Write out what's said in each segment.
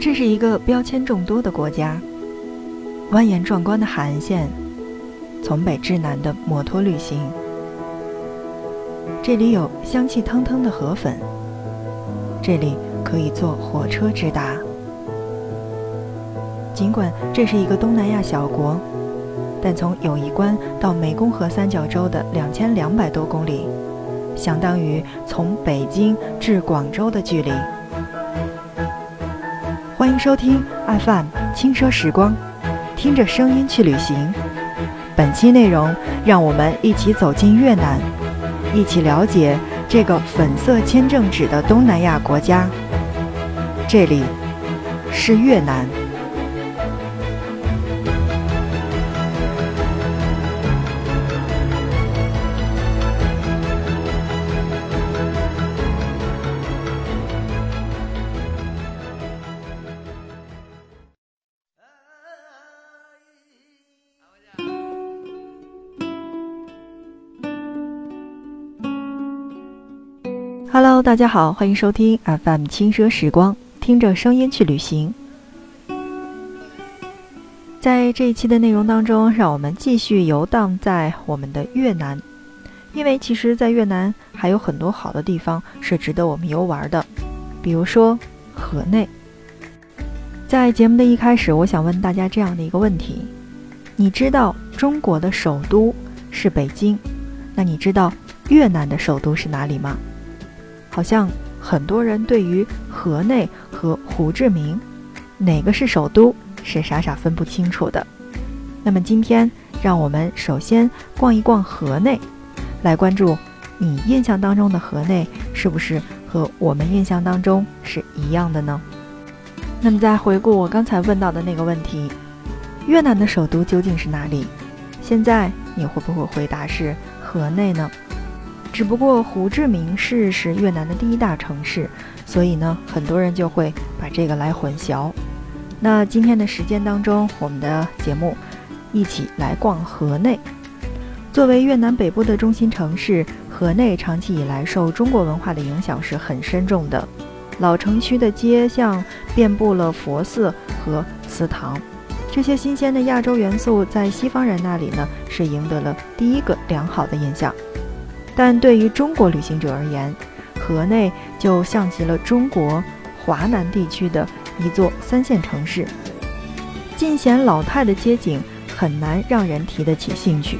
这是一个标签众多的国家，蜿蜒壮观的海岸线，从北至南的摩托旅行。这里有香气腾腾的河粉，这里可以坐火车直达。尽管这是一个东南亚小国，但从友谊关到湄公河三角洲的两千两百多公里，相当于从北京至广州的距离。收听 FM 轻奢时光，听着声音去旅行。本期内容，让我们一起走进越南，一起了解这个粉色签证纸的东南亚国家。这里是越南。Hello，大家好，欢迎收听 FM 轻奢时光，听着声音去旅行。在这一期的内容当中，让我们继续游荡在我们的越南，因为其实，在越南还有很多好的地方是值得我们游玩的，比如说河内。在节目的一开始，我想问大家这样的一个问题：你知道中国的首都是北京，那你知道越南的首都是哪里吗？好像很多人对于河内和胡志明哪个是首都是傻傻分不清楚的。那么今天，让我们首先逛一逛河内，来关注你印象当中的河内是不是和我们印象当中是一样的呢？那么再回顾我刚才问到的那个问题，越南的首都究竟是哪里？现在你会不会回答是河内呢？只不过胡志明市是越南的第一大城市，所以呢，很多人就会把这个来混淆。那今天的时间当中，我们的节目一起来逛河内。作为越南北部的中心城市，河内长期以来受中国文化的影响是很深重的。老城区的街巷遍布了佛寺和祠堂，这些新鲜的亚洲元素在西方人那里呢，是赢得了第一个良好的印象。但对于中国旅行者而言，河内就像极了中国华南地区的一座三线城市，尽显老态的街景很难让人提得起兴趣。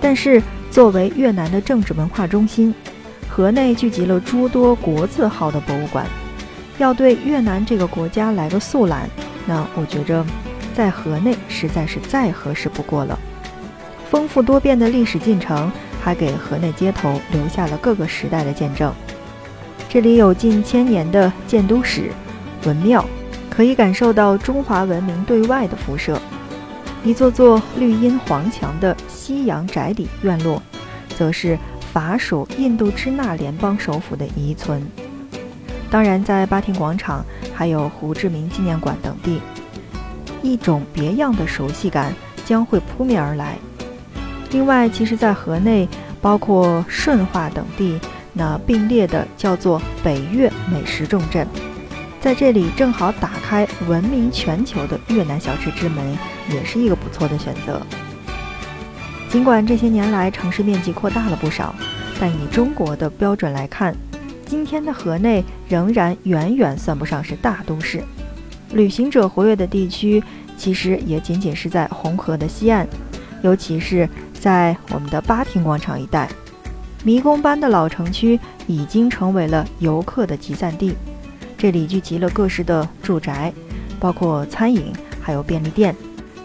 但是作为越南的政治文化中心，河内聚集了诸多国字号的博物馆，要对越南这个国家来个速览，那我觉着在河内实在是再合适不过了。丰富多变的历史进程。还给河内街头留下了各个时代的见证。这里有近千年的建都史、文庙，可以感受到中华文明对外的辐射。一座座绿荫黄墙的西洋宅邸院落，则是法属印度支那联邦首府的遗存。当然，在巴亭广场还有胡志明纪念馆等地，一种别样的熟悉感将会扑面而来。另外，其实，在河内，包括顺化等地，那并列的叫做北越美食重镇，在这里正好打开闻名全球的越南小吃之门，也是一个不错的选择。尽管这些年来城市面积扩大了不少，但以中国的标准来看，今天的河内仍然远远算不上是大都市。旅行者活跃的地区，其实也仅仅是在红河的西岸，尤其是。在我们的巴亭广场一带，迷宫般的老城区已经成为了游客的集散地。这里聚集了各式的住宅，包括餐饮，还有便利店。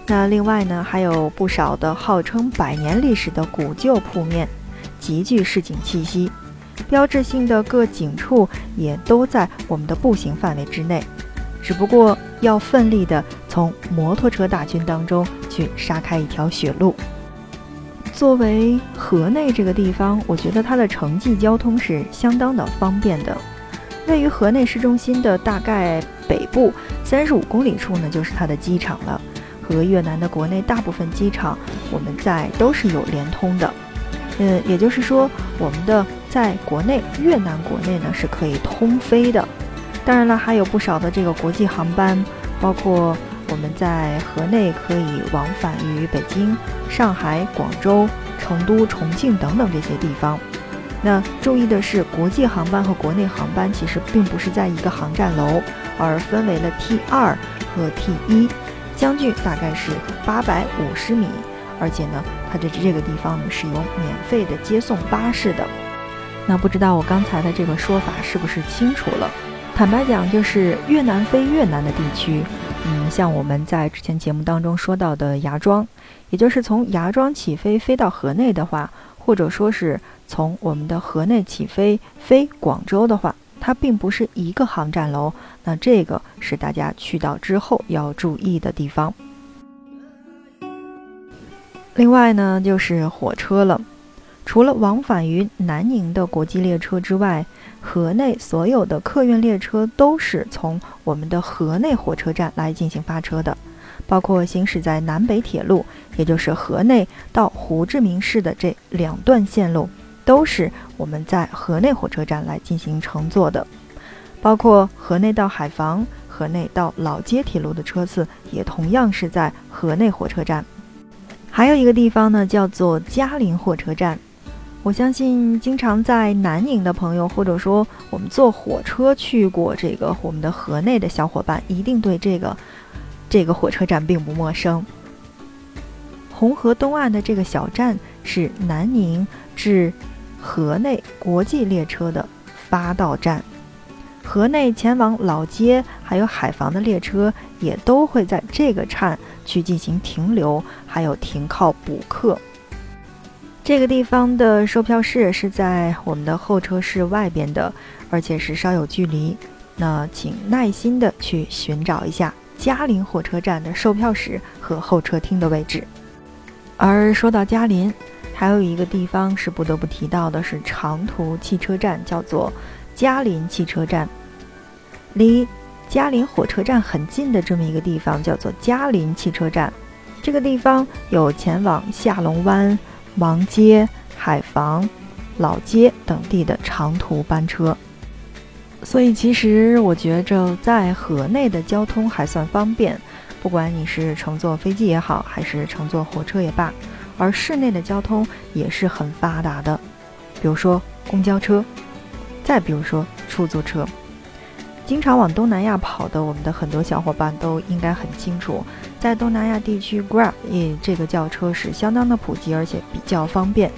那另外呢，还有不少的号称百年历史的古旧铺面，极具市井气息。标志性的各景处也都在我们的步行范围之内，只不过要奋力的从摩托车大军当中去杀开一条血路。作为河内这个地方，我觉得它的城际交通是相当的方便的。位于河内市中心的大概北部三十五公里处呢，就是它的机场了。和越南的国内大部分机场，我们在都是有联通的。嗯，也就是说，我们的在国内越南国内呢是可以通飞的。当然了，还有不少的这个国际航班，包括我们在河内可以往返于北京、上海、广州、成都、重庆等等这些地方。那注意的是，国际航班和国内航班其实并不是在一个航站楼，而分为了 T 二和 T 一，相距大概是八百五十米。而且呢，它的这个地方呢是有免费的接送巴士的。那不知道我刚才的这个说法是不是清楚了？坦白讲，就是越南飞越南的地区，嗯，像我们在之前节目当中说到的芽庄，也就是从芽庄起飞飞到河内的话，或者说是从我们的河内起飞飞广州的话，它并不是一个航站楼。那这个是大家去到之后要注意的地方。另外呢，就是火车了。除了往返于南宁的国际列车之外，河内所有的客运列车都是从我们的河内火车站来进行发车的，包括行驶在南北铁路，也就是河内到胡志明市的这两段线路，都是我们在河内火车站来进行乘坐的。包括河内到海防、河内到老街铁路的车次，也同样是在河内火车站。还有一个地方呢，叫做嘉陵火车站。我相信，经常在南宁的朋友，或者说我们坐火车去过这个我们的河内的小伙伴，一定对这个这个火车站并不陌生。红河东岸的这个小站是南宁至河内国际列车的发到站，河内前往老街还有海防的列车也都会在这个站去进行停留，还有停靠补客。这个地方的售票室是在我们的候车室外边的，而且是稍有距离。那请耐心的去寻找一下嘉陵火车站的售票室和候车厅的位置。而说到嘉陵，还有一个地方是不得不提到的，是长途汽车站，叫做嘉陵汽车站。离嘉陵火车站很近的这么一个地方，叫做嘉陵汽车站。这个地方有前往下龙湾。芒街、海防、老街等地的长途班车，所以其实我觉着在河内的交通还算方便，不管你是乘坐飞机也好，还是乘坐火车也罢，而市内的交通也是很发达的，比如说公交车，再比如说出租车。经常往东南亚跑的我们的很多小伙伴都应该很清楚，在东南亚地区，Grab 这个轿车是相当的普及，而且比较方便。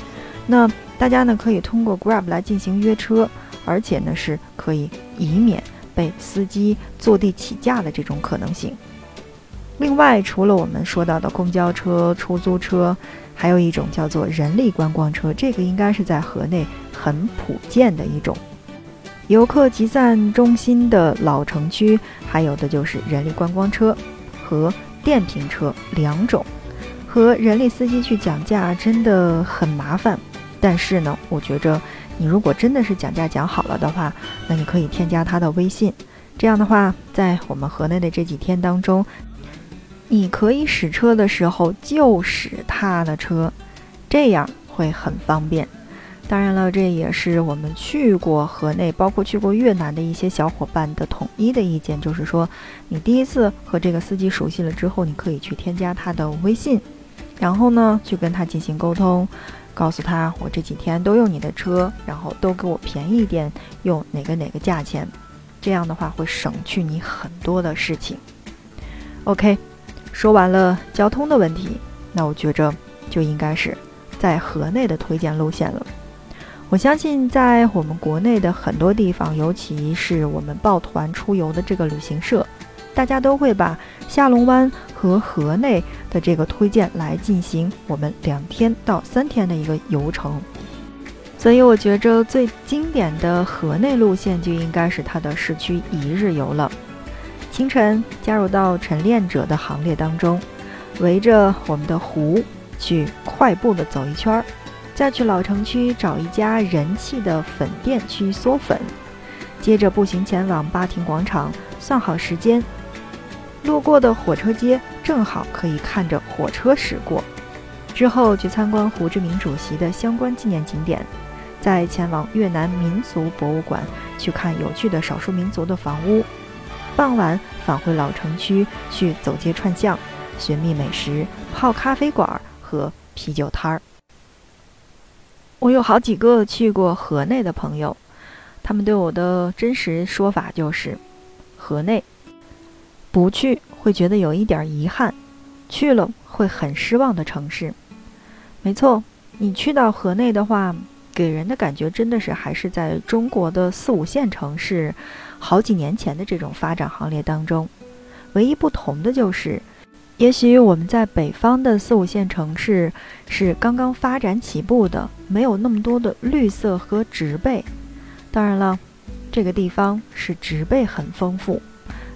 那大家呢可以通过 Grab 来进行约车，而且呢是可以以免被司机坐地起价的这种可能性。另外，除了我们说到的公交车、出租车，还有一种叫做人力观光车，这个应该是在河内很普遍的一种。游客集散中心的老城区，还有的就是人力观光车和电瓶车两种，和人力司机去讲价真的很麻烦。但是呢，我觉着你如果真的是讲价讲好了的话，那你可以添加他的微信，这样的话，在我们河内的这几天当中，你可以使车的时候就使他的车，这样会很方便。当然了，这也是我们去过河内，包括去过越南的一些小伙伴的统一的意见，就是说，你第一次和这个司机熟悉了之后，你可以去添加他的微信，然后呢，去跟他进行沟通，告诉他我这几天都用你的车，然后都给我便宜一点，用哪个哪个价钱，这样的话会省去你很多的事情。OK，说完了交通的问题，那我觉着就应该是在河内的推荐路线了。我相信，在我们国内的很多地方，尤其是我们抱团出游的这个旅行社，大家都会把下龙湾和河内的这个推荐来进行我们两天到三天的一个游程。所以，我觉着最经典的河内路线就应该是它的市区一日游了。清晨加入到晨练者的行列当中，围着我们的湖去快步的走一圈儿。再去老城区找一家人气的粉店去嗦粉，接着步行前往巴亭广场，算好时间。路过的火车街正好可以看着火车驶过。之后去参观胡志明主席的相关纪念景点，再前往越南民俗博物馆去看有趣的少数民族的房屋，傍晚返回老城区去走街串巷，寻觅美食、泡咖啡馆和啤酒摊儿。我有好几个去过河内的朋友，他们对我的真实说法就是：河内不去会觉得有一点遗憾，去了会很失望的城市。没错，你去到河内的话。给人的感觉真的是还是在中国的四五线城市，好几年前的这种发展行列当中，唯一不同的就是，也许我们在北方的四五线城市是刚刚发展起步的，没有那么多的绿色和植被。当然了，这个地方是植被很丰富，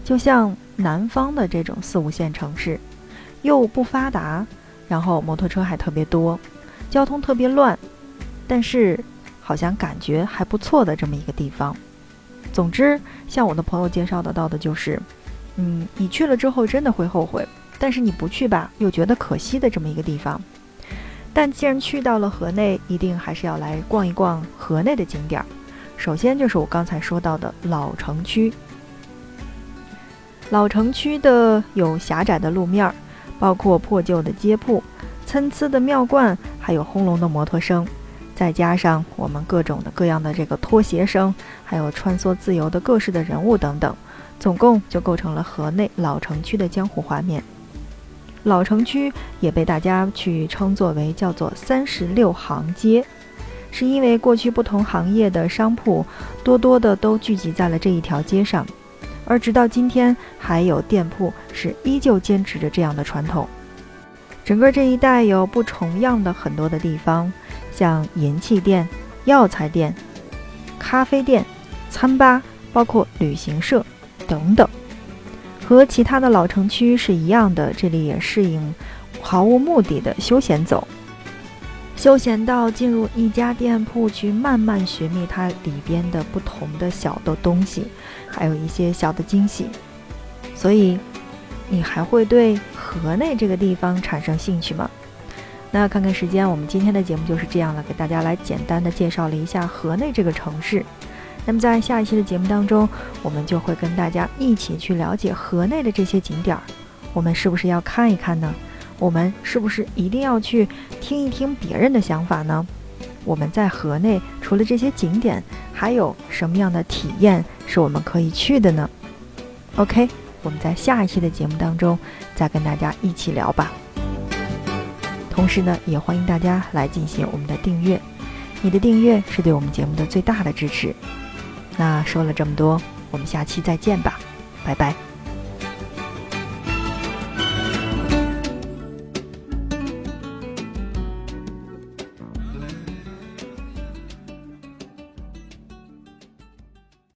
就像南方的这种四五线城市，又不发达，然后摩托车还特别多，交通特别乱。但是，好像感觉还不错的这么一个地方。总之，像我的朋友介绍得到的就是，嗯，你去了之后真的会后悔，但是你不去吧，又觉得可惜的这么一个地方。但既然去到了河内，一定还是要来逛一逛河内的景点儿。首先就是我刚才说到的老城区。老城区的有狭窄的路面，包括破旧的街铺、参差的庙观，还有轰隆的摩托声。再加上我们各种的各样的这个拖鞋声，还有穿梭自由的各式的人物等等，总共就构成了河内老城区的江湖画面。老城区也被大家去称作为叫做三十六行街，是因为过去不同行业的商铺多多的都聚集在了这一条街上，而直到今天还有店铺是依旧坚持着这样的传统。整个这一带有不重样的很多的地方。像银器店、药材店、咖啡店、餐吧，包括旅行社等等，和其他的老城区是一样的。这里也适应毫无目的的休闲走，休闲到进入一家店铺去慢慢寻觅它里边的不同的小的东西，还有一些小的惊喜。所以，你还会对河内这个地方产生兴趣吗？那看看时间，我们今天的节目就是这样了，给大家来简单的介绍了一下河内这个城市。那么在下一期的节目当中，我们就会跟大家一起去了解河内的这些景点儿。我们是不是要看一看呢？我们是不是一定要去听一听别人的想法呢？我们在河内除了这些景点，还有什么样的体验是我们可以去的呢？OK，我们在下一期的节目当中再跟大家一起聊吧。同时呢，也欢迎大家来进行我们的订阅，你的订阅是对我们节目的最大的支持。那说了这么多，我们下期再见吧，拜拜。